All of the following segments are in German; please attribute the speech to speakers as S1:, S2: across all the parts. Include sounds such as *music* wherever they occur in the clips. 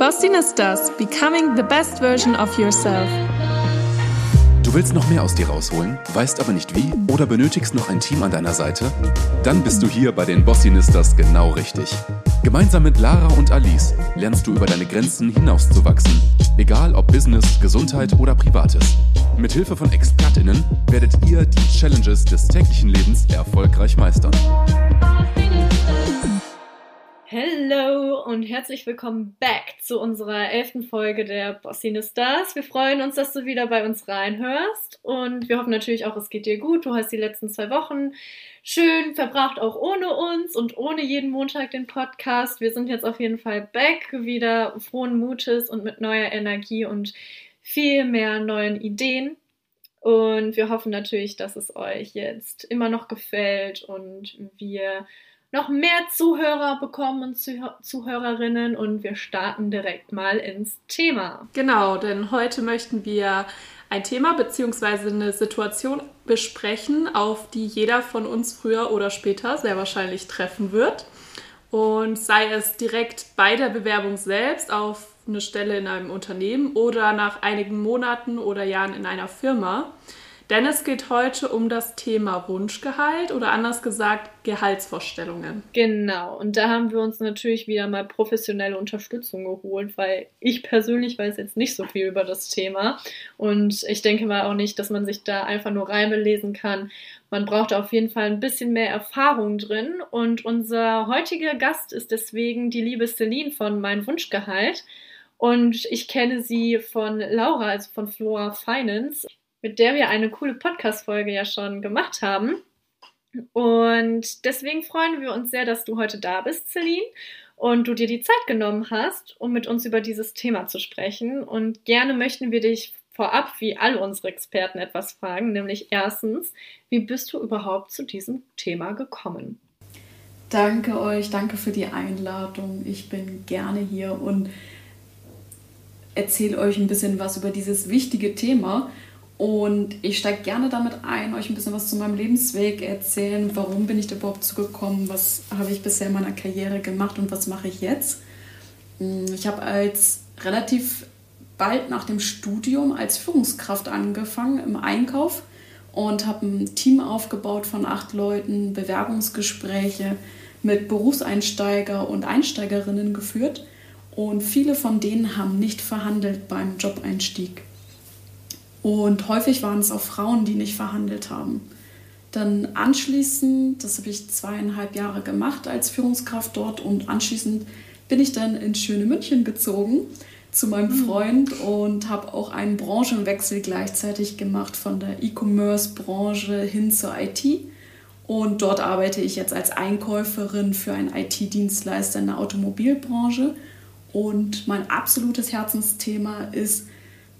S1: Bossinistas, becoming the best version of yourself.
S2: Du willst noch mehr aus dir rausholen, weißt aber nicht wie oder benötigst noch ein Team an deiner Seite? Dann bist du hier bei den Bossinistas genau richtig. Gemeinsam mit Lara und Alice lernst du über deine Grenzen hinauszuwachsen. Egal ob Business, Gesundheit oder Privates. Mit Hilfe von ExpertInnen werdet ihr die Challenges des täglichen Lebens erfolgreich meistern.
S1: Hello und herzlich willkommen back zu unserer elften Folge der Bossine Stars. Wir freuen uns, dass du wieder bei uns reinhörst und wir hoffen natürlich auch, es geht dir gut. Du hast die letzten zwei Wochen schön verbracht, auch ohne uns und ohne jeden Montag den Podcast. Wir sind jetzt auf jeden Fall back, wieder frohen Mutes und mit neuer Energie und viel mehr neuen Ideen. Und wir hoffen natürlich, dass es euch jetzt immer noch gefällt und wir noch mehr Zuhörer bekommen und Zuhörerinnen und wir starten direkt mal ins Thema.
S3: Genau, denn heute möchten wir ein Thema bzw. eine Situation besprechen, auf die jeder von uns früher oder später sehr wahrscheinlich treffen wird. Und sei es direkt bei der Bewerbung selbst auf eine Stelle in einem Unternehmen oder nach einigen Monaten oder Jahren in einer Firma. Denn es geht heute um das Thema Wunschgehalt oder anders gesagt Gehaltsvorstellungen.
S1: Genau, und da haben wir uns natürlich wieder mal professionelle Unterstützung geholt, weil ich persönlich weiß jetzt nicht so viel über das Thema und ich denke mal auch nicht, dass man sich da einfach nur Reime lesen kann. Man braucht auf jeden Fall ein bisschen mehr Erfahrung drin und unser heutiger Gast ist deswegen die liebe Celine von Mein Wunschgehalt. Und ich kenne sie von Laura, also von Flora Finance mit der wir eine coole Podcast-Folge ja schon gemacht haben. Und deswegen freuen wir uns sehr, dass du heute da bist, Celine, und du dir die Zeit genommen hast, um mit uns über dieses Thema zu sprechen. Und gerne möchten wir dich vorab, wie alle unsere Experten, etwas fragen, nämlich erstens, wie bist du überhaupt zu diesem Thema gekommen?
S4: Danke euch, danke für die Einladung. Ich bin gerne hier und erzähle euch ein bisschen was über dieses wichtige Thema. Und ich steige gerne damit ein, euch ein bisschen was zu meinem Lebensweg erzählen. Warum bin ich da überhaupt zugekommen? Was habe ich bisher in meiner Karriere gemacht und was mache ich jetzt? Hm, ich habe als relativ bald nach dem Studium als Führungskraft angefangen im Einkauf und habe ein Team aufgebaut von acht Leuten, Bewerbungsgespräche mit Berufseinsteiger und Einsteigerinnen geführt. Und viele von denen haben nicht verhandelt beim Jobeinstieg. Und häufig waren es auch Frauen, die nicht verhandelt haben. Dann anschließend, das habe ich zweieinhalb Jahre gemacht als Führungskraft dort und anschließend bin ich dann in schöne München gezogen zu meinem hm. Freund und habe auch einen Branchenwechsel gleichzeitig gemacht von der E-Commerce-Branche hin zur IT. Und dort arbeite ich jetzt als Einkäuferin für einen IT-Dienstleister in der Automobilbranche. Und mein absolutes Herzensthema ist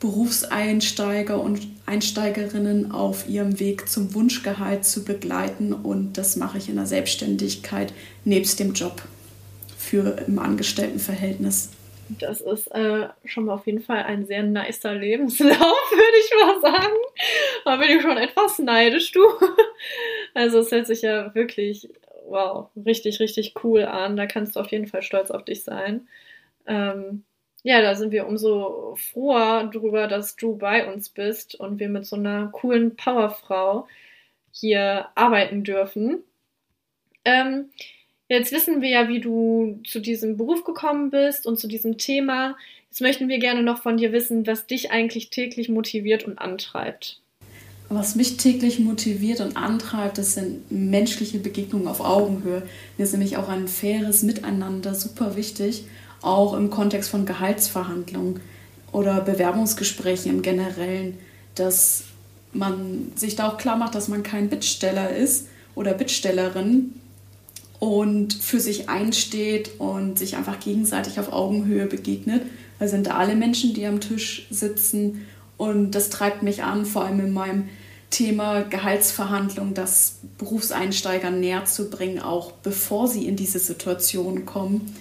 S4: Berufseinsteiger und Einsteigerinnen auf ihrem Weg zum Wunschgehalt zu begleiten. Und das mache ich in der Selbstständigkeit nebst dem Job für im Angestelltenverhältnis.
S1: Das ist äh, schon mal auf jeden Fall ein sehr nicer Lebenslauf, *laughs* würde ich mal sagen. Da bin ich schon etwas neidisch, du. Also es hört sich ja wirklich, wow, richtig, richtig cool an. Da kannst du auf jeden Fall stolz auf dich sein. Ähm, ja, da sind wir umso froher drüber, dass du bei uns bist und wir mit so einer coolen Powerfrau hier arbeiten dürfen. Ähm, jetzt wissen wir ja, wie du zu diesem Beruf gekommen bist und zu diesem Thema. Jetzt möchten wir gerne noch von dir wissen, was dich eigentlich täglich motiviert und antreibt.
S4: Was mich täglich motiviert und antreibt, das sind menschliche Begegnungen auf Augenhöhe. Mir ist nämlich auch ein faires Miteinander super wichtig auch im Kontext von Gehaltsverhandlungen oder Bewerbungsgesprächen im Generellen, dass man sich da auch klar macht, dass man kein Bittsteller ist oder Bittstellerin und für sich einsteht und sich einfach gegenseitig auf Augenhöhe begegnet. Wir sind da alle Menschen, die am Tisch sitzen und das treibt mich an, vor allem in meinem Thema Gehaltsverhandlung, das Berufseinsteigern näher zu bringen, auch bevor sie in diese Situation kommen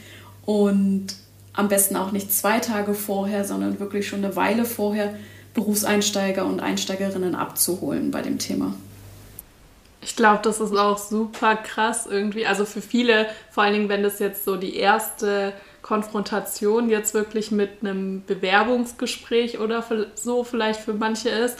S4: und am besten auch nicht zwei Tage vorher, sondern wirklich schon eine Weile vorher Berufseinsteiger und Einsteigerinnen abzuholen bei dem Thema.
S3: Ich glaube, das ist auch super krass irgendwie. Also für viele, vor allen Dingen, wenn das jetzt so die erste Konfrontation jetzt wirklich mit einem Bewerbungsgespräch oder so vielleicht für manche ist,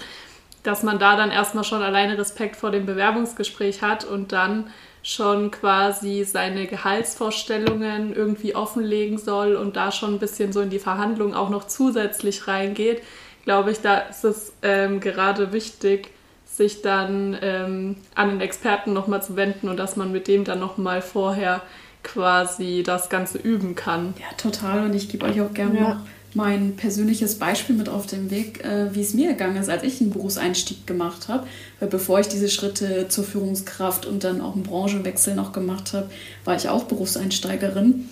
S3: dass man da dann erstmal schon alleine Respekt vor dem Bewerbungsgespräch hat und dann schon quasi seine Gehaltsvorstellungen irgendwie offenlegen soll und da schon ein bisschen so in die Verhandlungen auch noch zusätzlich reingeht, glaube ich, da ist es ähm, gerade wichtig, sich dann ähm, an den Experten nochmal zu wenden und dass man mit dem dann nochmal vorher quasi das Ganze üben kann.
S4: Ja, total. Und ich gebe euch auch gerne ja. noch mein persönliches Beispiel mit auf den Weg, äh, wie es mir gegangen ist, als ich einen Berufseinstieg gemacht habe. Weil bevor ich diese Schritte zur Führungskraft und dann auch einen Branchenwechsel noch gemacht habe, war ich auch Berufseinsteigerin.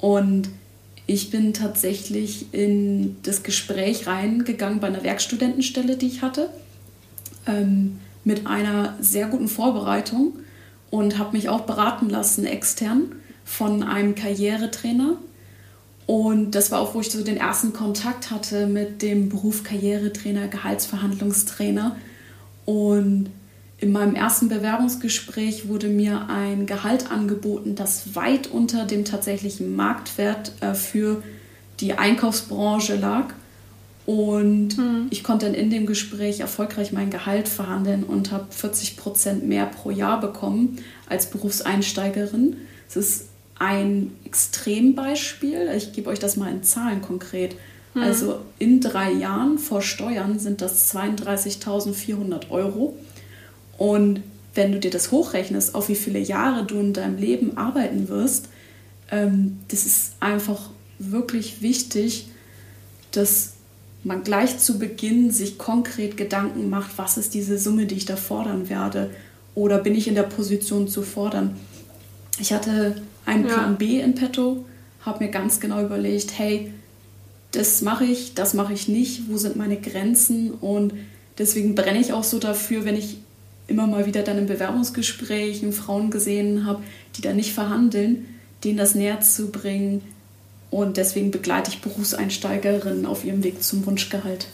S4: Und ich bin tatsächlich in das Gespräch reingegangen bei einer Werkstudentenstelle, die ich hatte, ähm, mit einer sehr guten Vorbereitung und habe mich auch beraten lassen extern von einem Karrieretrainer. Und das war auch, wo ich so den ersten Kontakt hatte mit dem Beruf Karrieretrainer, Gehaltsverhandlungstrainer. Und in meinem ersten Bewerbungsgespräch wurde mir ein Gehalt angeboten, das weit unter dem tatsächlichen Marktwert äh, für die Einkaufsbranche lag. Und mhm. ich konnte dann in dem Gespräch erfolgreich mein Gehalt verhandeln und habe 40 Prozent mehr pro Jahr bekommen als Berufseinsteigerin. Das ist ein Extrembeispiel. Ich gebe euch das mal in Zahlen konkret. Mhm. Also in drei Jahren vor Steuern sind das 32.400 Euro. Und wenn du dir das hochrechnest, auf wie viele Jahre du in deinem Leben arbeiten wirst, ähm, das ist einfach wirklich wichtig, dass man gleich zu Beginn sich konkret Gedanken macht, was ist diese Summe, die ich da fordern werde? Oder bin ich in der Position zu fordern? Ich hatte einen ja. Plan B in petto, habe mir ganz genau überlegt, hey, das mache ich, das mache ich nicht, wo sind meine Grenzen und deswegen brenne ich auch so dafür, wenn ich immer mal wieder dann in Bewerbungsgesprächen Frauen gesehen habe, die da nicht verhandeln, denen das näher zu bringen, und deswegen begleite ich Berufseinsteigerinnen auf ihrem Weg zum Wunschgehalt.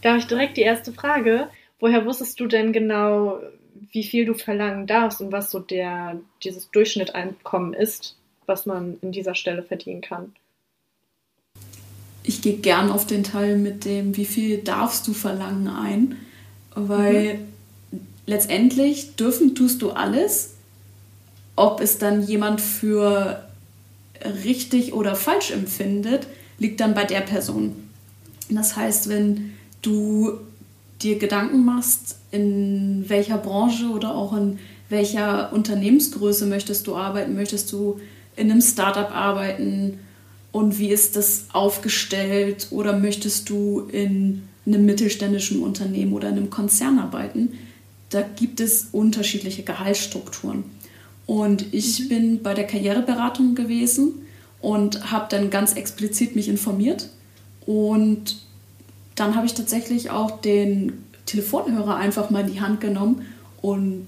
S1: Da habe ich direkt die erste Frage. Woher wusstest du denn genau, wie viel du verlangen darfst und was so der, dieses Durchschnitteinkommen ist, was man in dieser Stelle verdienen kann?
S4: Ich gehe gern auf den Teil mit dem, wie viel darfst du verlangen ein, weil mhm. letztendlich dürfen tust du alles. Ob es dann jemand für richtig oder falsch empfindet, liegt dann bei der Person. Das heißt, wenn du dir Gedanken machst, in welcher Branche oder auch in welcher Unternehmensgröße möchtest du arbeiten, möchtest du in einem Startup arbeiten und wie ist das aufgestellt oder möchtest du in einem mittelständischen Unternehmen oder in einem Konzern arbeiten, da gibt es unterschiedliche Gehaltsstrukturen. Und ich mhm. bin bei der Karriereberatung gewesen und habe dann ganz explizit mich informiert. Und dann habe ich tatsächlich auch den Telefonhörer einfach mal in die Hand genommen und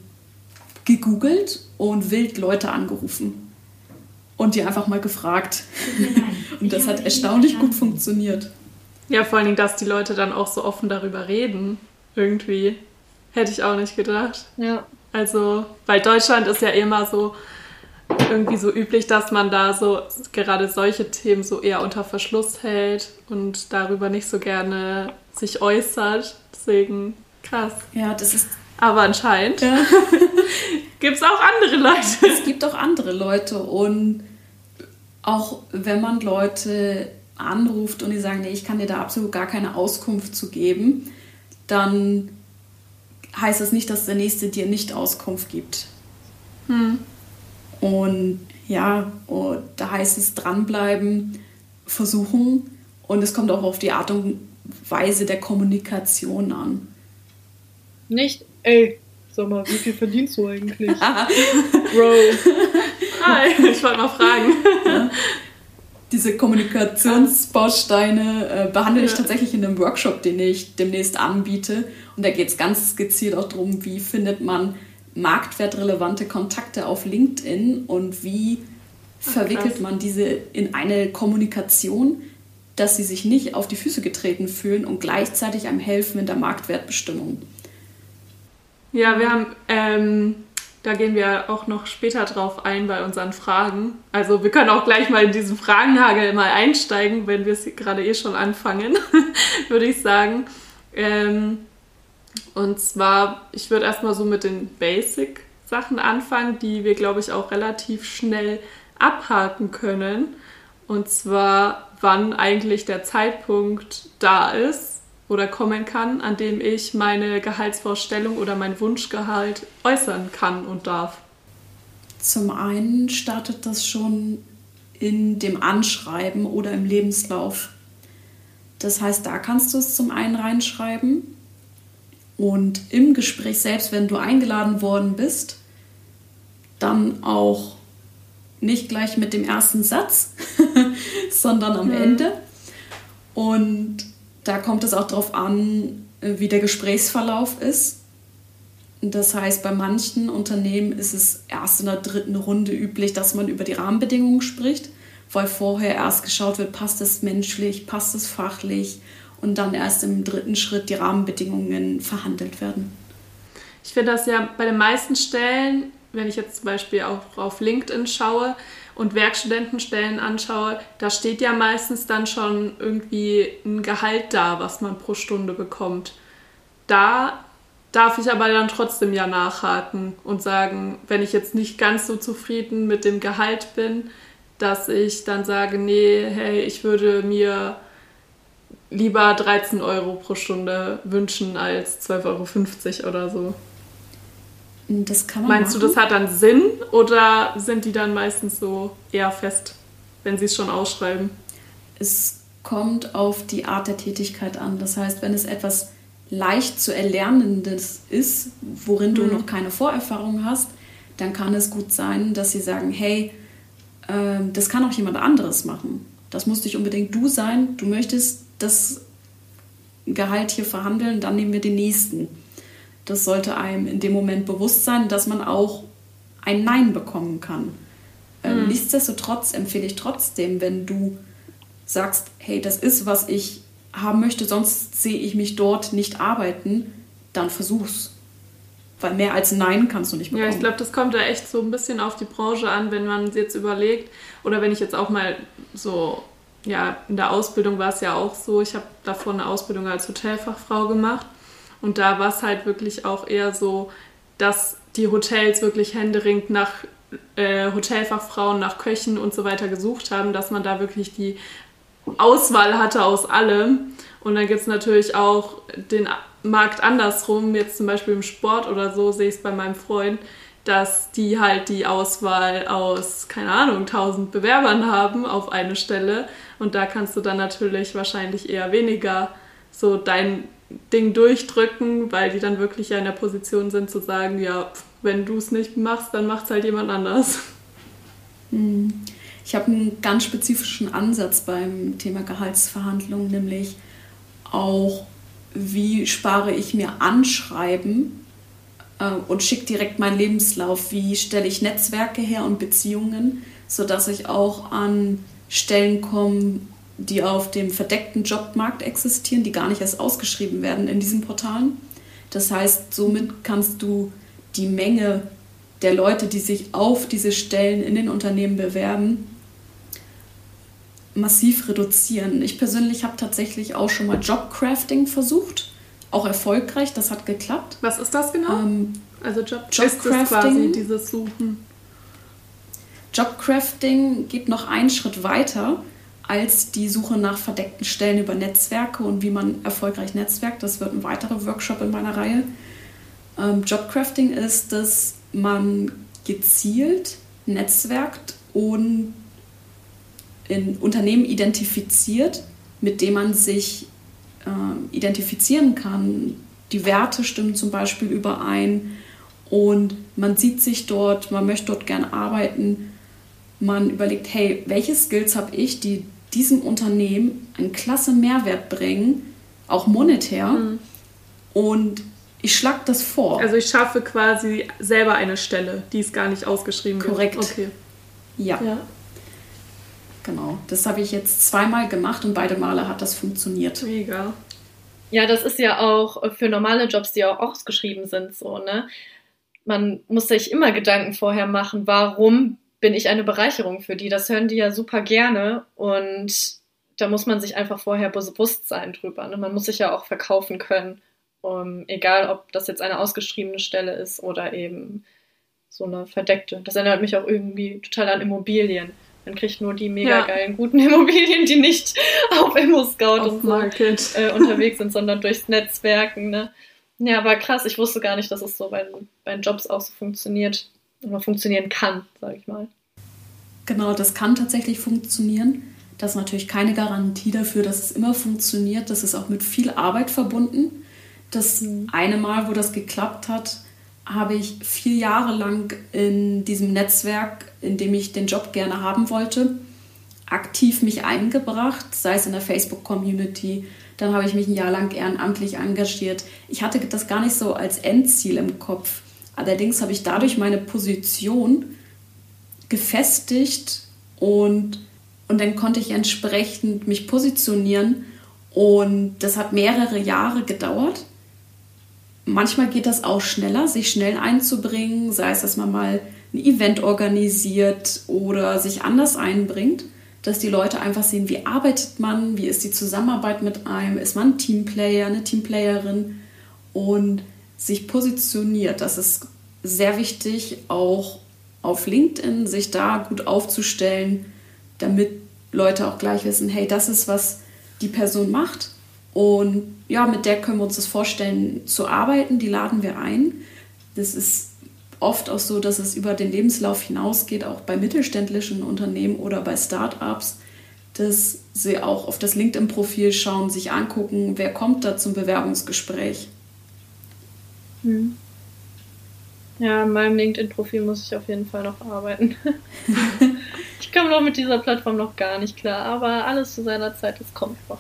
S4: gegoogelt und wild Leute angerufen. Und die einfach mal gefragt. *laughs* und das hat erstaunlich gut funktioniert.
S3: Ja, vor allen Dingen, dass die Leute dann auch so offen darüber reden. Irgendwie. Hätte ich auch nicht gedacht. Ja. Also, weil Deutschland ist ja immer so irgendwie so üblich, dass man da so gerade solche Themen so eher unter Verschluss hält und darüber nicht so gerne sich äußert. Deswegen krass.
S4: Ja, das ist.
S3: Aber anscheinend ja. *laughs* gibt es auch andere Leute.
S4: Es gibt auch andere Leute und auch wenn man Leute anruft und die sagen, nee, ich kann dir da absolut gar keine Auskunft zu geben, dann heißt das nicht, dass der Nächste dir nicht Auskunft gibt. Hm. Und ja, und da heißt es dranbleiben, versuchen und es kommt auch auf die Art und Weise der Kommunikation an.
S1: Nicht, ey, sag mal, wie viel verdienst du eigentlich? *laughs* Bro. *laughs*
S3: Hi, ich wollte mal fragen. Ja.
S4: Diese Kommunikationsbausteine äh, behandle ja. ich tatsächlich in einem Workshop, den ich demnächst anbiete. Und da geht es ganz gezielt auch darum, wie findet man marktwertrelevante Kontakte auf LinkedIn und wie verwickelt man diese in eine Kommunikation, dass sie sich nicht auf die Füße getreten fühlen und gleichzeitig einem helfen in der Marktwertbestimmung.
S3: Ja, wir haben ähm, Da gehen wir auch noch später drauf ein bei unseren Fragen. Also wir können auch gleich mal in diesen Fragenhagel mal einsteigen, wenn wir es gerade eh schon anfangen, *laughs* würde ich sagen. Ähm, und zwar, ich würde erstmal so mit den Basic-Sachen anfangen, die wir, glaube ich, auch relativ schnell abhaken können. Und zwar, wann eigentlich der Zeitpunkt da ist oder kommen kann, an dem ich meine Gehaltsvorstellung oder mein Wunschgehalt äußern kann und darf.
S4: Zum einen startet das schon in dem Anschreiben oder im Lebenslauf. Das heißt, da kannst du es zum einen reinschreiben und im Gespräch selbst, wenn du eingeladen worden bist, dann auch nicht gleich mit dem ersten Satz, *laughs* sondern am mhm. Ende. Und da kommt es auch darauf an, wie der Gesprächsverlauf ist. Das heißt, bei manchen Unternehmen ist es erst in der dritten Runde üblich, dass man über die Rahmenbedingungen spricht, weil vorher erst geschaut wird, passt es menschlich, passt es fachlich und dann erst im dritten Schritt die Rahmenbedingungen verhandelt werden.
S3: Ich finde das ja bei den meisten Stellen, wenn ich jetzt zum Beispiel auch auf LinkedIn schaue und Werkstudentenstellen anschaue, da steht ja meistens dann schon irgendwie ein Gehalt da, was man pro Stunde bekommt. Da darf ich aber dann trotzdem ja nachhaken und sagen, wenn ich jetzt nicht ganz so zufrieden mit dem Gehalt bin, dass ich dann sage, nee, hey, ich würde mir lieber 13 Euro pro Stunde wünschen als 12,50 Euro oder so.
S4: Das kann man
S3: Meinst machen. du, das hat dann Sinn oder sind die dann meistens so eher fest, wenn sie es schon ausschreiben?
S4: Es kommt auf die Art der Tätigkeit an. Das heißt, wenn es etwas leicht zu erlernendes ist, worin du mhm. noch keine Vorerfahrung hast, dann kann es gut sein, dass sie sagen, hey, äh, das kann auch jemand anderes machen. Das muss nicht unbedingt du sein. Du möchtest das Gehalt hier verhandeln, dann nehmen wir den nächsten. Das sollte einem in dem Moment bewusst sein, dass man auch ein Nein bekommen kann. Mhm. Nichtsdestotrotz empfehle ich trotzdem, wenn du sagst, hey, das ist, was ich haben möchte, sonst sehe ich mich dort nicht arbeiten, dann versuch's. Weil mehr als Nein kannst du nicht bekommen.
S3: Ja, ich glaube, das kommt da echt so ein bisschen auf die Branche an, wenn man jetzt überlegt, oder wenn ich jetzt auch mal so ja, in der Ausbildung war es ja auch so, ich habe davor eine Ausbildung als Hotelfachfrau gemacht und da war es halt wirklich auch eher so, dass die Hotels wirklich händeringend nach äh, Hotelfachfrauen, nach Köchen und so weiter gesucht haben, dass man da wirklich die Auswahl hatte aus allem. Und dann gibt es natürlich auch den Markt andersrum, jetzt zum Beispiel im Sport oder so, sehe ich es bei meinem Freund, dass die halt die Auswahl aus, keine Ahnung, 1000 Bewerbern haben auf eine Stelle. Und da kannst du dann natürlich wahrscheinlich eher weniger so dein Ding durchdrücken, weil die dann wirklich ja in der Position sind zu sagen, ja, wenn du es nicht machst, dann macht es halt jemand anders.
S4: Hm. Ich habe einen ganz spezifischen Ansatz beim Thema Gehaltsverhandlungen, nämlich auch, wie spare ich mir Anschreiben äh, und schicke direkt meinen Lebenslauf, wie stelle ich Netzwerke her und Beziehungen, sodass ich auch an Stellen komme, die auf dem verdeckten Jobmarkt existieren, die gar nicht erst ausgeschrieben werden in diesen Portalen. Das heißt, somit kannst du die Menge der Leute, die sich auf diese Stellen in den Unternehmen bewerben, massiv reduzieren. Ich persönlich habe tatsächlich auch schon mal Jobcrafting versucht auch erfolgreich, das hat geklappt.
S3: Was ist das genau? Ähm, also Job,
S4: Jobcrafting.
S3: quasi dieses Suchen.
S4: Jobcrafting geht noch einen Schritt weiter als die Suche nach verdeckten Stellen über Netzwerke und wie man erfolgreich netzwerkt. Das wird ein weiterer Workshop in meiner Reihe. Ähm, Jobcrafting ist, dass man gezielt netzwerkt und in Unternehmen identifiziert, mit dem man sich äh, identifizieren kann. Die Werte stimmen zum Beispiel überein und man sieht sich dort, man möchte dort gerne arbeiten. Man überlegt, hey, welche Skills habe ich, die diesem Unternehmen einen klasse Mehrwert bringen, auch monetär. Mhm. Und ich schlage das vor.
S3: Also ich schaffe quasi selber eine Stelle, die ist gar nicht ausgeschrieben
S4: Korrekt.
S3: Wird. Okay.
S4: Ja. ja. Genau, das habe ich jetzt zweimal gemacht und beide Male hat das funktioniert.
S3: Mega.
S1: Ja, das ist ja auch für normale Jobs, die auch ausgeschrieben sind, so, ne? man muss sich immer Gedanken vorher machen, warum bin ich eine Bereicherung für die? Das hören die ja super gerne und da muss man sich einfach vorher bewusst sein drüber. Ne? Man muss sich ja auch verkaufen können, um, egal ob das jetzt eine ausgeschriebene Stelle ist oder eben so eine verdeckte. Das erinnert mich auch irgendwie total an Immobilien. Man kriegt nur die mega ja. geilen, guten *laughs* Immobilien, die nicht auf Immo-Scout und so äh, unterwegs sind, sondern durchs Netzwerken. Ne? Ja, aber krass, ich wusste gar nicht, dass es so bei, bei Jobs auch so funktioniert oder funktionieren kann, sage ich mal.
S4: Genau, das kann tatsächlich funktionieren. Das ist natürlich keine Garantie dafür, dass es immer funktioniert. Das ist auch mit viel Arbeit verbunden. Das mhm. eine Mal, wo das geklappt hat, habe ich vier Jahre lang in diesem Netzwerk, in dem ich den Job gerne haben wollte, aktiv mich eingebracht, sei es in der Facebook-Community. Dann habe ich mich ein Jahr lang ehrenamtlich engagiert. Ich hatte das gar nicht so als Endziel im Kopf. Allerdings habe ich dadurch meine Position gefestigt und und dann konnte ich entsprechend mich positionieren. Und das hat mehrere Jahre gedauert. Manchmal geht das auch schneller, sich schnell einzubringen, sei es, dass man mal ein Event organisiert oder sich anders einbringt, dass die Leute einfach sehen, wie arbeitet man, wie ist die Zusammenarbeit mit einem, ist man ein Teamplayer, eine Teamplayerin und sich positioniert. Das ist sehr wichtig, auch auf LinkedIn sich da gut aufzustellen, damit Leute auch gleich wissen, hey, das ist, was die Person macht. Und ja, mit der können wir uns das vorstellen zu arbeiten. Die laden wir ein. Das ist oft auch so, dass es über den Lebenslauf hinausgeht, auch bei mittelständischen Unternehmen oder bei Startups, dass sie auch auf das LinkedIn-Profil schauen, sich angucken, wer kommt da zum Bewerbungsgespräch.
S1: Hm. Ja, an meinem LinkedIn-Profil muss ich auf jeden Fall noch arbeiten. *laughs* ich komme noch mit dieser Plattform noch gar nicht klar, aber alles zu seiner Zeit, es kommt noch.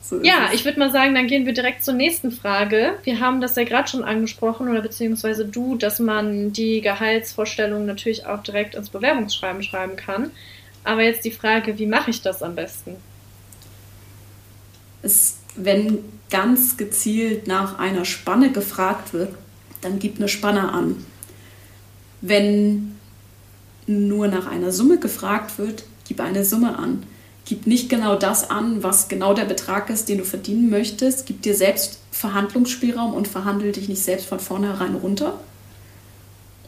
S1: So ja, es. ich würde mal sagen, dann gehen wir direkt zur nächsten Frage. Wir haben das ja gerade schon angesprochen, oder beziehungsweise du, dass man die Gehaltsvorstellungen natürlich auch direkt ins Bewerbungsschreiben schreiben kann. Aber jetzt die Frage, wie mache ich das am besten?
S4: Es, wenn ganz gezielt nach einer Spanne gefragt wird, dann gib eine Spanne an. Wenn nur nach einer Summe gefragt wird, gib eine Summe an. Gib nicht genau das an, was genau der Betrag ist, den du verdienen möchtest. Gib dir selbst Verhandlungsspielraum und verhandel dich nicht selbst von vornherein runter.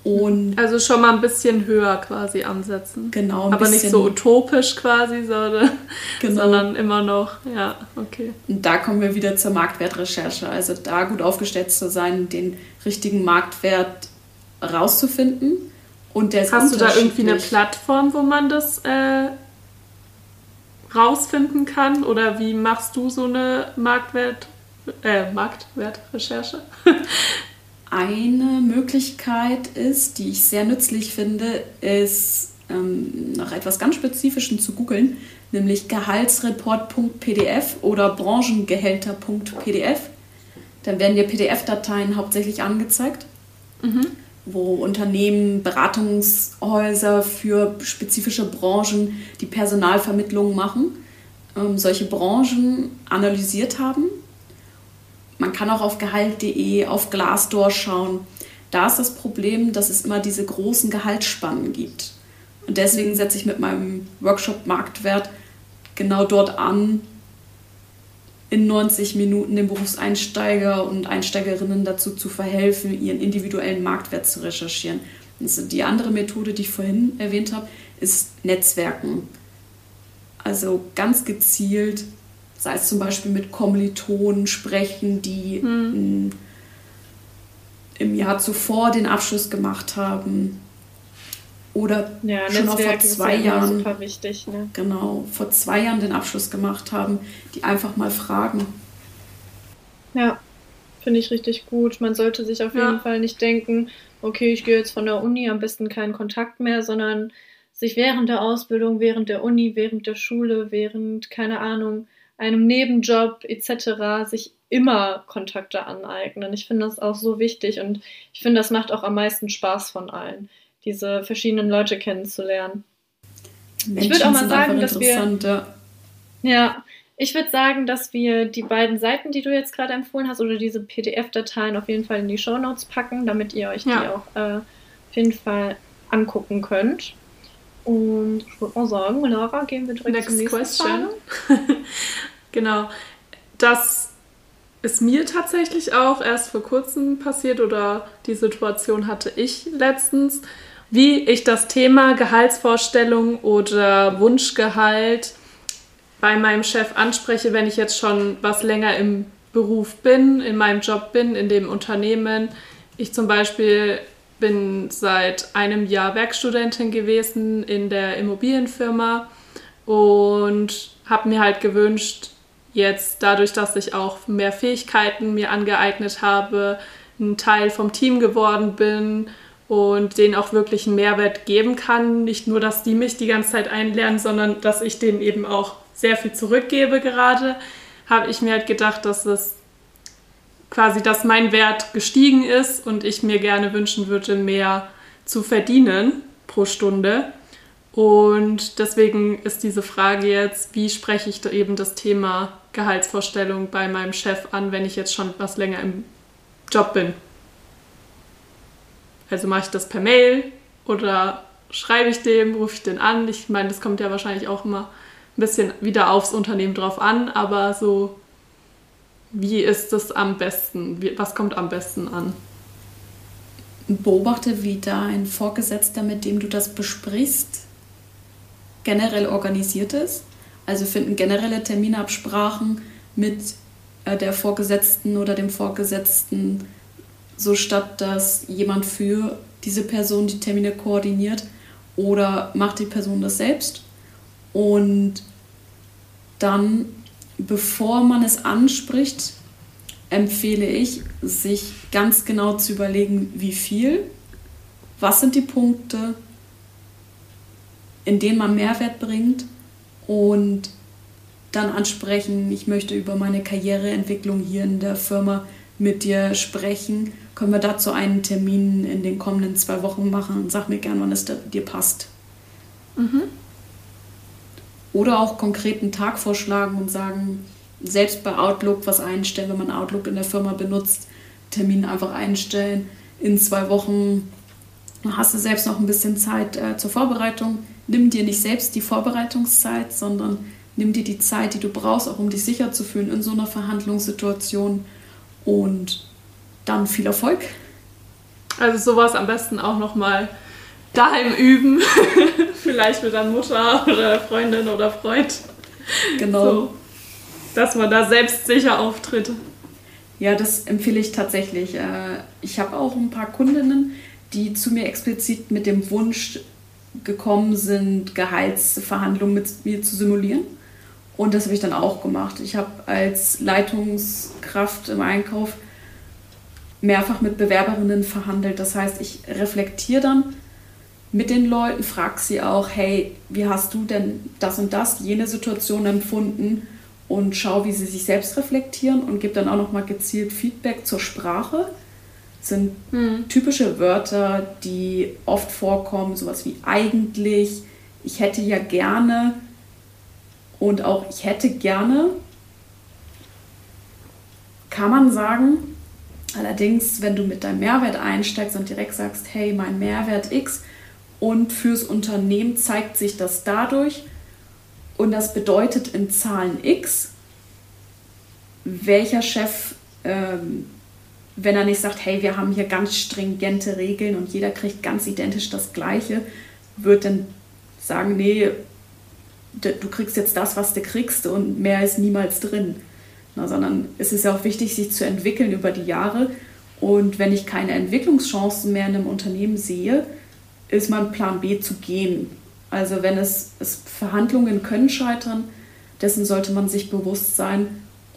S3: Und also schon mal ein bisschen höher quasi ansetzen. Genau. Aber nicht so utopisch quasi, sondern, *laughs* genau. sondern immer noch, ja, okay.
S4: Und da kommen wir wieder zur Marktwertrecherche. Also da gut aufgestellt zu sein, den richtigen Marktwert rauszufinden. Und der
S3: Hast du da irgendwie eine Plattform, wo man das äh, rausfinden kann? Oder wie machst du so eine Marktwert, äh, Marktwertrecherche? *laughs*
S4: Eine Möglichkeit ist, die ich sehr nützlich finde, ist ähm, nach etwas ganz Spezifischem zu googeln, nämlich Gehaltsreport.pdf oder Branchengehälter.pdf. Dann werden dir PDF-Dateien hauptsächlich angezeigt, mhm. wo Unternehmen, Beratungshäuser für spezifische Branchen die Personalvermittlung machen, ähm, solche Branchen analysiert haben man kann auch auf gehalt.de, auf Glassdoor schauen. Da ist das Problem, dass es immer diese großen Gehaltsspannen gibt. Und deswegen setze ich mit meinem Workshop Marktwert genau dort an, in 90 Minuten den Berufseinsteiger und Einsteigerinnen dazu zu verhelfen, ihren individuellen Marktwert zu recherchieren. Und die andere Methode, die ich vorhin erwähnt habe, ist Netzwerken. Also ganz gezielt sei es zum Beispiel mit Kommilitonen sprechen, die hm. im Jahr zuvor den Abschluss gemacht haben. Oder ja, schon auch vor zwei ja Jahren. Super wichtig, ne? Genau, vor zwei Jahren den Abschluss gemacht haben, die einfach mal fragen.
S1: Ja, finde ich richtig gut. Man sollte sich auf ja. jeden Fall nicht denken, okay, ich gehe jetzt von der Uni, am besten keinen Kontakt mehr, sondern sich während der Ausbildung, während der Uni, während der Schule, während, keine Ahnung, einem Nebenjob etc. sich immer Kontakte aneignen. Ich finde das auch so wichtig und ich finde, das macht auch am meisten Spaß von allen, diese verschiedenen Leute kennenzulernen. Menschen ich würde auch mal sagen, dass wir ja, ja Ich würde sagen, dass wir die beiden Seiten, die du jetzt gerade empfohlen hast, oder diese PDF-Dateien auf jeden Fall in die Show Notes packen, damit ihr euch ja. die auch äh, auf jeden Fall angucken könnt. Und ich würde mal sagen, Lara, gehen wir direkt Next zum nächsten question. *laughs*
S3: genau. Das ist mir tatsächlich auch erst vor kurzem passiert oder die Situation hatte ich letztens, wie ich das Thema Gehaltsvorstellung oder Wunschgehalt bei meinem Chef anspreche, wenn ich jetzt schon was länger im Beruf bin, in meinem Job bin, in dem Unternehmen. Ich zum Beispiel bin seit einem Jahr Werkstudentin gewesen in der Immobilienfirma und habe mir halt gewünscht, jetzt dadurch, dass ich auch mehr Fähigkeiten mir angeeignet habe, ein Teil vom Team geworden bin und denen auch wirklich einen Mehrwert geben kann. Nicht nur, dass die mich die ganze Zeit einlernen, sondern dass ich denen eben auch sehr viel zurückgebe gerade, habe ich mir halt gedacht, dass es quasi, dass mein Wert gestiegen ist und ich mir gerne wünschen würde, mehr zu verdienen pro Stunde. Und deswegen ist diese Frage jetzt, wie spreche ich da eben das Thema Gehaltsvorstellung bei meinem Chef an, wenn ich jetzt schon was länger im Job bin? Also mache ich das per Mail oder schreibe ich dem, rufe ich den an? Ich meine, das kommt ja wahrscheinlich auch immer ein bisschen wieder aufs Unternehmen drauf an, aber so, wie ist das am besten? Was kommt am besten an?
S4: Beobachte, wie dein Vorgesetzter, mit dem du das besprichst, generell organisiert ist. Also finden generelle Terminabsprachen mit äh, der Vorgesetzten oder dem Vorgesetzten so statt, dass jemand für diese Person die Termine koordiniert oder macht die Person das selbst? Und dann, bevor man es anspricht, empfehle ich, sich ganz genau zu überlegen, wie viel, was sind die Punkte, in denen man Mehrwert bringt und dann ansprechen, ich möchte über meine Karriereentwicklung hier in der Firma mit dir sprechen. Können wir dazu einen Termin in den kommenden zwei Wochen machen und sag mir gern, wann es dir passt. Mhm. Oder auch konkreten Tag vorschlagen und sagen, selbst bei Outlook was einstellen, wenn man Outlook in der Firma benutzt, Termin einfach einstellen. In zwei Wochen hast du selbst noch ein bisschen Zeit äh, zur Vorbereitung. Nimm dir nicht selbst die Vorbereitungszeit, sondern nimm dir die Zeit, die du brauchst, auch um dich sicher zu fühlen in so einer Verhandlungssituation. Und dann viel Erfolg.
S3: Also sowas am besten auch nochmal daheim üben. *laughs* Vielleicht mit deiner Mutter oder Freundin oder Freund. Genau. So, dass man da selbstsicher auftritt.
S4: Ja, das empfehle ich tatsächlich. Äh, ich habe auch ein paar Kundinnen, die zu mir explizit mit dem Wunsch gekommen sind, Gehaltsverhandlungen mit mir zu simulieren. Und das habe ich dann auch gemacht. Ich habe als Leitungskraft im Einkauf mehrfach mit Bewerberinnen verhandelt. Das heißt, ich reflektiere dann, mit den Leuten, frag sie auch, hey, wie hast du denn das und das, jene Situation empfunden und schau, wie sie sich selbst reflektieren und gib dann auch nochmal gezielt Feedback zur Sprache. Sind hm. typische Wörter, die oft vorkommen, sowas wie eigentlich, ich hätte ja gerne und auch ich hätte gerne, kann man sagen. Allerdings, wenn du mit deinem Mehrwert einsteigst und direkt sagst, hey, mein Mehrwert X und fürs Unternehmen zeigt sich das dadurch, und das bedeutet in Zahlen X, welcher Chef, ähm, wenn er nicht sagt, hey, wir haben hier ganz stringente Regeln und jeder kriegt ganz identisch das Gleiche, wird dann sagen, nee, du kriegst jetzt das, was du kriegst und mehr ist niemals drin. Na, sondern es ist ja auch wichtig, sich zu entwickeln über die Jahre. Und wenn ich keine Entwicklungschancen mehr in einem Unternehmen sehe, ist mein Plan B zu gehen. Also wenn es, es Verhandlungen können scheitern, dessen sollte man sich bewusst sein.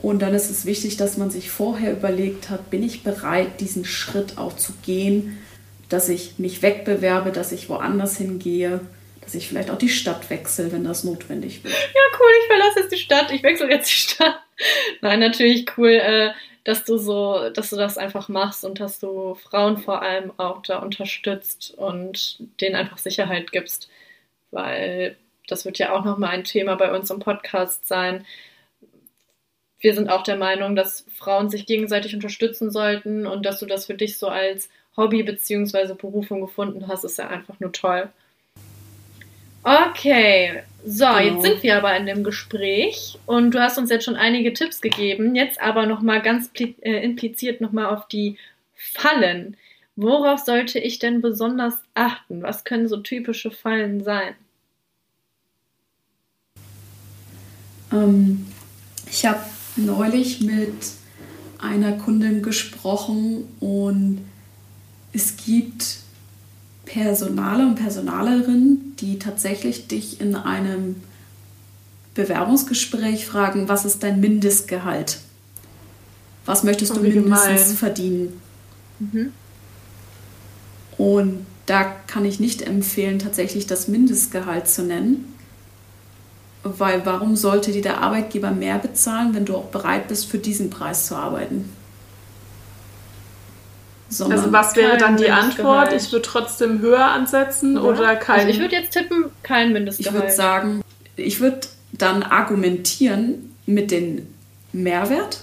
S4: Und dann ist es wichtig, dass man sich vorher überlegt hat, bin ich bereit, diesen Schritt auch zu gehen, dass ich mich wegbewerbe, dass ich woanders hingehe, dass ich vielleicht auch die Stadt wechsle, wenn das notwendig wird.
S1: Ja, cool, ich verlasse jetzt die Stadt, ich wechsle jetzt die Stadt. Nein, natürlich cool. Äh, dass du so, dass du das einfach machst und dass du Frauen vor allem auch da unterstützt und denen einfach Sicherheit gibst, weil das wird ja auch nochmal ein Thema bei uns im Podcast sein. Wir sind auch der Meinung, dass Frauen sich gegenseitig unterstützen sollten und dass du das für dich so als Hobby bzw. Berufung gefunden hast, ist ja einfach nur toll. Okay, so, genau. jetzt sind wir aber in dem Gespräch und du hast uns jetzt schon einige Tipps gegeben. Jetzt aber nochmal ganz äh, impliziert nochmal auf die Fallen. Worauf sollte ich denn besonders achten? Was können so typische Fallen sein?
S4: Ähm, ich habe neulich mit einer Kundin gesprochen und es gibt Personale und Personalerinnen, die tatsächlich dich in einem Bewerbungsgespräch fragen, was ist dein Mindestgehalt? Was möchtest du mindestens gemein. verdienen? Mhm. Und da kann ich nicht empfehlen, tatsächlich das Mindestgehalt zu nennen, weil warum sollte dir der Arbeitgeber mehr bezahlen, wenn du auch bereit bist, für diesen Preis zu arbeiten?
S3: Sondern also was wäre dann die Antwort? Ich würde trotzdem höher ansetzen oder, oder kein? Also
S1: ich würde jetzt tippen, kein Mindestgehalt.
S4: Ich würde sagen, ich würde dann argumentieren mit dem Mehrwert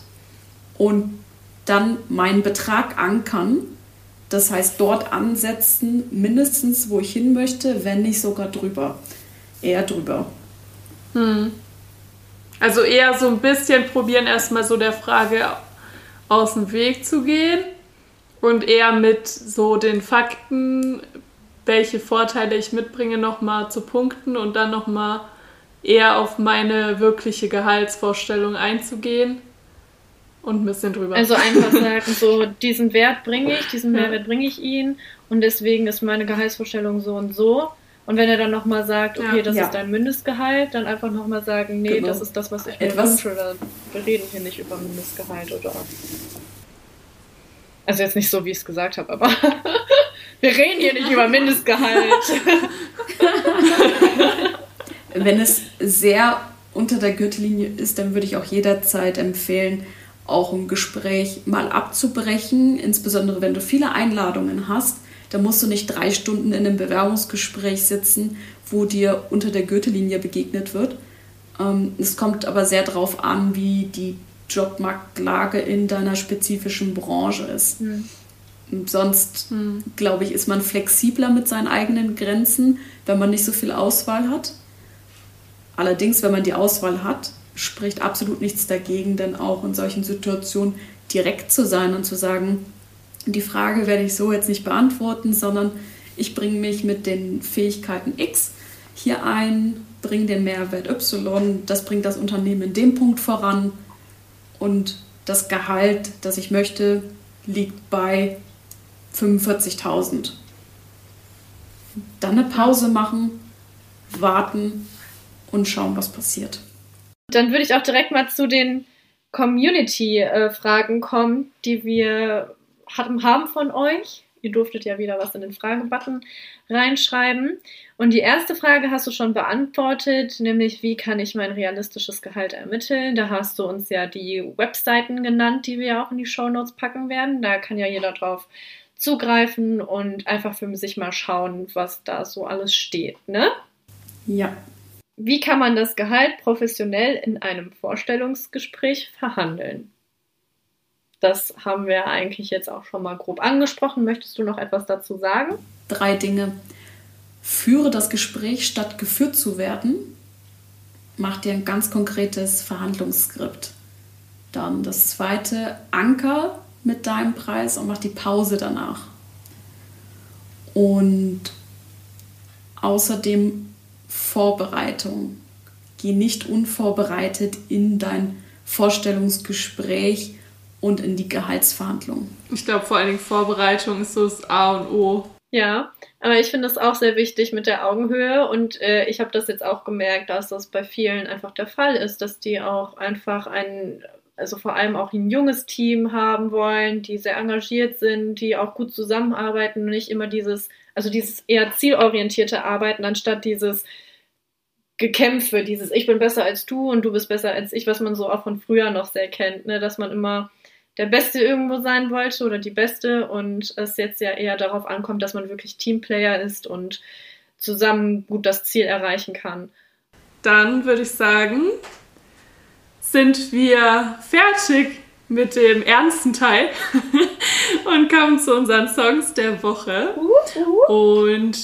S4: und dann meinen Betrag ankern. Das heißt, dort ansetzen, mindestens wo ich hin möchte, wenn nicht sogar drüber. Eher drüber.
S3: Hm. Also eher so ein bisschen probieren, erstmal so der Frage aus dem Weg zu gehen und eher mit so den Fakten, welche Vorteile ich mitbringe, nochmal zu punkten und dann nochmal eher auf meine wirkliche Gehaltsvorstellung einzugehen und ein bisschen drüber.
S1: Also einfach *laughs* sagen, so diesen Wert bringe ich, diesen Mehrwert bringe ich Ihnen und deswegen ist meine Gehaltsvorstellung so und so. Und wenn er dann nochmal sagt, okay, ja. das ja. ist dein Mindestgehalt, dann einfach nochmal sagen, nee, genau. das ist das, was ich mir wünsche. Oder wir reden hier nicht über Mindestgehalt oder. Also jetzt nicht so, wie ich es gesagt habe, aber *laughs* wir reden hier nicht über Mindestgehalt. *laughs*
S4: wenn es sehr unter der Gürtellinie ist, dann würde ich auch jederzeit empfehlen, auch ein Gespräch mal abzubrechen, insbesondere wenn du viele Einladungen hast da musst du nicht drei Stunden in einem Bewerbungsgespräch sitzen, wo dir unter der Gürtellinie begegnet wird. Ähm, es kommt aber sehr darauf an, wie die Jobmarktlage in deiner spezifischen Branche ist. Mhm. Sonst, mhm. glaube ich, ist man flexibler mit seinen eigenen Grenzen, wenn man nicht so viel Auswahl hat. Allerdings, wenn man die Auswahl hat, spricht absolut nichts dagegen, denn auch in solchen Situationen direkt zu sein und zu sagen, die Frage werde ich so jetzt nicht beantworten, sondern ich bringe mich mit den Fähigkeiten X hier ein, bringe den Mehrwert Y, das bringt das Unternehmen in dem Punkt voran und das Gehalt, das ich möchte, liegt bei 45.000. Dann eine Pause machen, warten und schauen, was passiert.
S1: Dann würde ich auch direkt mal zu den Community-Fragen kommen, die wir haben von euch. Ihr durftet ja wieder was in den Fragebutton reinschreiben. Und die erste Frage hast du schon beantwortet, nämlich wie kann ich mein realistisches Gehalt ermitteln? Da hast du uns ja die Webseiten genannt, die wir auch in die Show Notes packen werden. Da kann ja jeder drauf zugreifen und einfach für sich mal schauen, was da so alles steht, ne?
S4: Ja.
S1: Wie kann man das Gehalt professionell in einem Vorstellungsgespräch verhandeln? Das haben wir eigentlich jetzt auch schon mal grob angesprochen. Möchtest du noch etwas dazu sagen?
S4: Drei Dinge. Führe das Gespräch statt geführt zu werden. Mach dir ein ganz konkretes Verhandlungsskript. Dann das zweite, Anker mit deinem Preis und mach die Pause danach. Und außerdem Vorbereitung. Geh nicht unvorbereitet in dein Vorstellungsgespräch und in die Gehaltsverhandlungen.
S3: Ich glaube, vor allen Dingen Vorbereitung ist so das A und O.
S1: Ja, aber ich finde es auch sehr wichtig mit der Augenhöhe und äh, ich habe das jetzt auch gemerkt, dass das bei vielen einfach der Fall ist, dass die auch einfach ein, also vor allem auch ein junges Team haben wollen, die sehr engagiert sind, die auch gut zusammenarbeiten und nicht immer dieses, also dieses eher zielorientierte Arbeiten anstatt dieses Gekämpfe, dieses Ich bin besser als du und du bist besser als ich, was man so auch von früher noch sehr kennt, ne? dass man immer der Beste irgendwo sein wollte oder die Beste und es jetzt ja eher darauf ankommt, dass man wirklich Teamplayer ist und zusammen gut das Ziel erreichen kann.
S3: Dann würde ich sagen, sind wir fertig mit dem ernsten Teil *laughs* und kommen zu unseren Songs der Woche. Und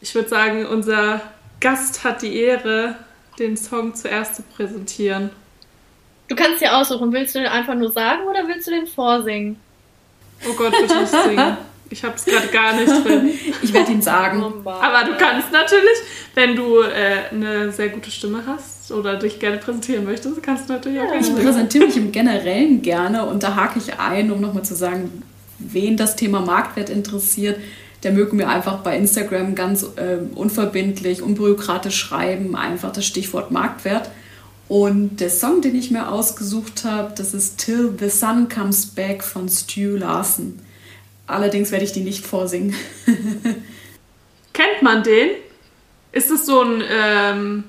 S3: ich würde sagen, unser Gast hat die Ehre, den Song zuerst zu präsentieren.
S1: Du kannst dir aussuchen, willst du den einfach nur sagen oder willst du den vorsingen?
S3: Oh Gott, bitte nicht singen. Ich habe es gerade gar nicht drin. *laughs*
S4: Ich werde ihn sagen.
S1: Oh
S3: Aber du kannst natürlich, wenn du äh, eine sehr gute Stimme hast oder dich gerne präsentieren möchtest, kannst du natürlich auch
S4: Ich
S3: gerne.
S4: präsentiere mich im Generellen gerne und da hake ich ein, um nochmal zu sagen, wen das Thema Marktwert interessiert, der mögen mir einfach bei Instagram ganz ähm, unverbindlich, unbürokratisch schreiben, einfach das Stichwort Marktwert. Und der Song, den ich mir ausgesucht habe, das ist Till the Sun Comes Back von Stu Larsen. Allerdings werde ich die nicht vorsingen. *laughs*
S3: Kennt man den? Ist es so ein ähm,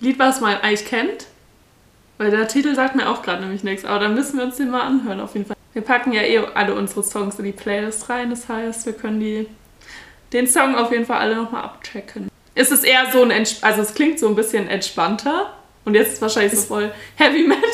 S3: Lied, was man eigentlich kennt? Weil der Titel sagt mir auch gerade nämlich nichts, aber dann müssen wir uns den mal anhören auf jeden Fall. Wir packen ja eh alle unsere Songs in die Playlist rein, das heißt, wir können die, den Song auf jeden Fall alle nochmal abchecken. Ist es eher so ein, Entsp also es klingt so ein bisschen entspannter und jetzt ist es wahrscheinlich so voll Heavy Metal. *laughs*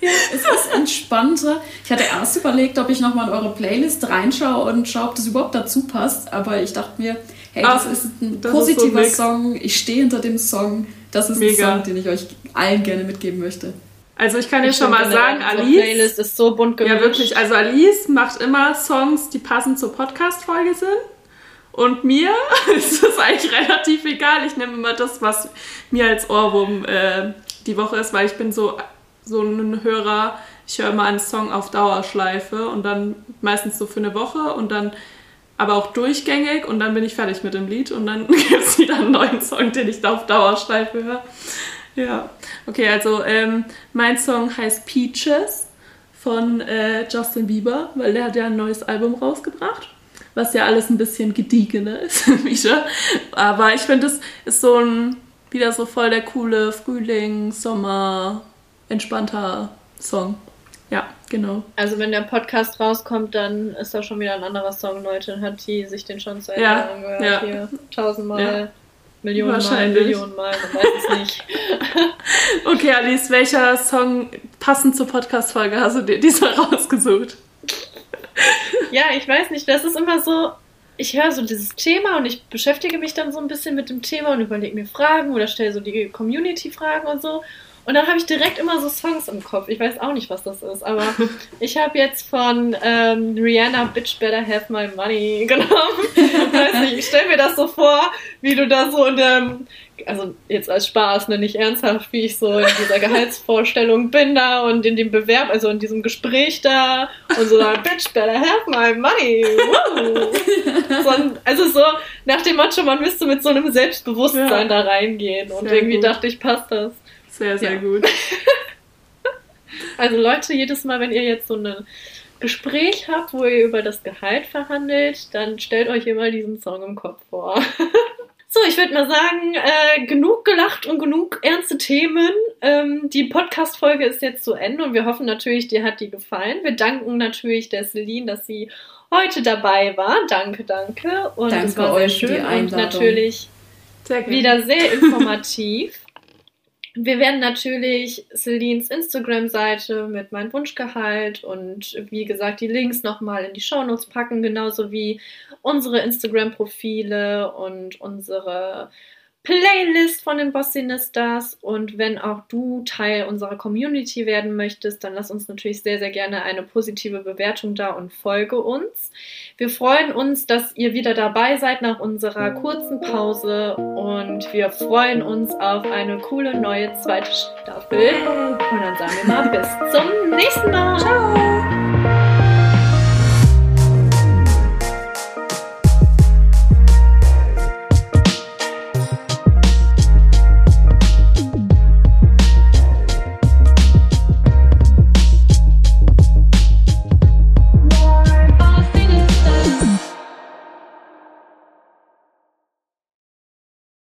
S4: Ja, es ist entspannter. Ich hatte erst überlegt, ob ich nochmal in eure Playlist reinschaue und schaue, ob das überhaupt dazu passt. Aber ich dachte mir, hey, das
S3: Ach,
S4: ist ein
S3: das ist so
S4: positiver. Song. Ich stehe hinter dem Song. Das ist
S3: Mega.
S4: ein Song, den ich euch allen gerne mitgeben möchte.
S3: Also ich kann dir schon mal sagen, Alice...
S1: Playlist ist so bunt gemischt.
S3: Ja, wirklich. Also Alice macht immer Songs, die passend zur Podcast-Folge sind. Und mir *laughs* ist das eigentlich relativ egal. Ich nehme immer das, was mir als Ohrwurm äh, die Woche ist, weil ich bin so, so ein Hörer. Ich höre immer einen Song auf Dauerschleife und dann meistens so für eine Woche und dann aber auch durchgängig und dann bin ich fertig mit dem Lied und dann *laughs* gibt es wieder einen neuen Song, den ich da auf Dauerschleife höre. Ja, okay, also ähm, mein Song heißt Peaches von äh, Justin Bieber, weil der hat ja ein neues Album rausgebracht, was ja alles ein bisschen gediegener *laughs* ist, Misha. Aber ich finde, es ist so ein, wieder so voll der coole Frühling, Sommer, entspannter Song. Ja, genau.
S1: Also wenn der Podcast rauskommt, dann ist da schon wieder ein anderer Song, Leute. Dann hat die sich den schon zu Ende
S3: Ja,
S1: angehört
S3: ja.
S1: hier. Tausendmal,
S3: Ja.
S1: Millionen Mal,
S3: Wahrscheinlich.
S1: Millionen Mal, man weiß es nicht. *laughs*
S3: Okay, Alice, welcher Song passend zur Podcast-Folge hast du dir diesmal rausgesucht?
S1: Ja, ich weiß nicht, das ist immer so, ich höre so dieses Thema und ich beschäftige mich dann so ein bisschen mit dem Thema und überlege mir Fragen oder stelle so die Community-Fragen und so. Und dann habe ich direkt immer so Songs im Kopf. Ich weiß auch nicht, was das ist, aber *laughs* ich habe jetzt von ähm, Rihanna Bitch Better Have My Money *laughs* genommen. weiß nicht, ich stelle mir das so vor, wie du da so in dem, also jetzt als Spaß, ne, nicht ernsthaft, wie ich so in dieser Gehaltsvorstellung bin da und in dem Bewerb, also in diesem Gespräch da und so, *laughs* Bitch Better Have My Money. So also so nach dem Motto, man müsste mit so einem Selbstbewusstsein
S3: Ja.
S1: da reingehen und
S3: Sehr
S1: irgendwie
S3: gut.
S1: dachte ich, passt das.
S3: Sehr, sehr
S1: Ja.
S3: gut. *laughs*
S1: Also Leute, jedes Mal, wenn ihr jetzt so ein Gespräch habt, wo ihr über das Gehalt verhandelt, dann stellt euch immer diesen Song im Kopf vor. *laughs* So, ich würde mal sagen, äh, genug gelacht und genug ernste Themen. Ähm, die Podcast-Folge ist jetzt zu Ende und wir hoffen natürlich, dir hat die gefallen. Wir danken natürlich der Celine, dass sie heute dabei war. Danke, danke. Und
S4: Danke
S1: es war sehr
S4: euch
S1: schön und natürlich wieder sehr *laughs* informativ. Wir werden natürlich Celines Instagram-Seite mit meinem Wunschgehalt und wie gesagt die Links nochmal in die Shownotes packen, genauso wie unsere Instagram-Profile und unsere Playlist von den Bossinistas. Und wenn auch du Teil unserer Community werden möchtest, dann lass uns natürlich sehr, sehr gerne eine positive Bewertung da und folge uns. Wir freuen uns, dass ihr wieder dabei seid nach unserer kurzen Pause und wir freuen uns auf eine coole neue zweite Staffel. Und dann sagen wir mal bis zum nächsten Mal. Ciao.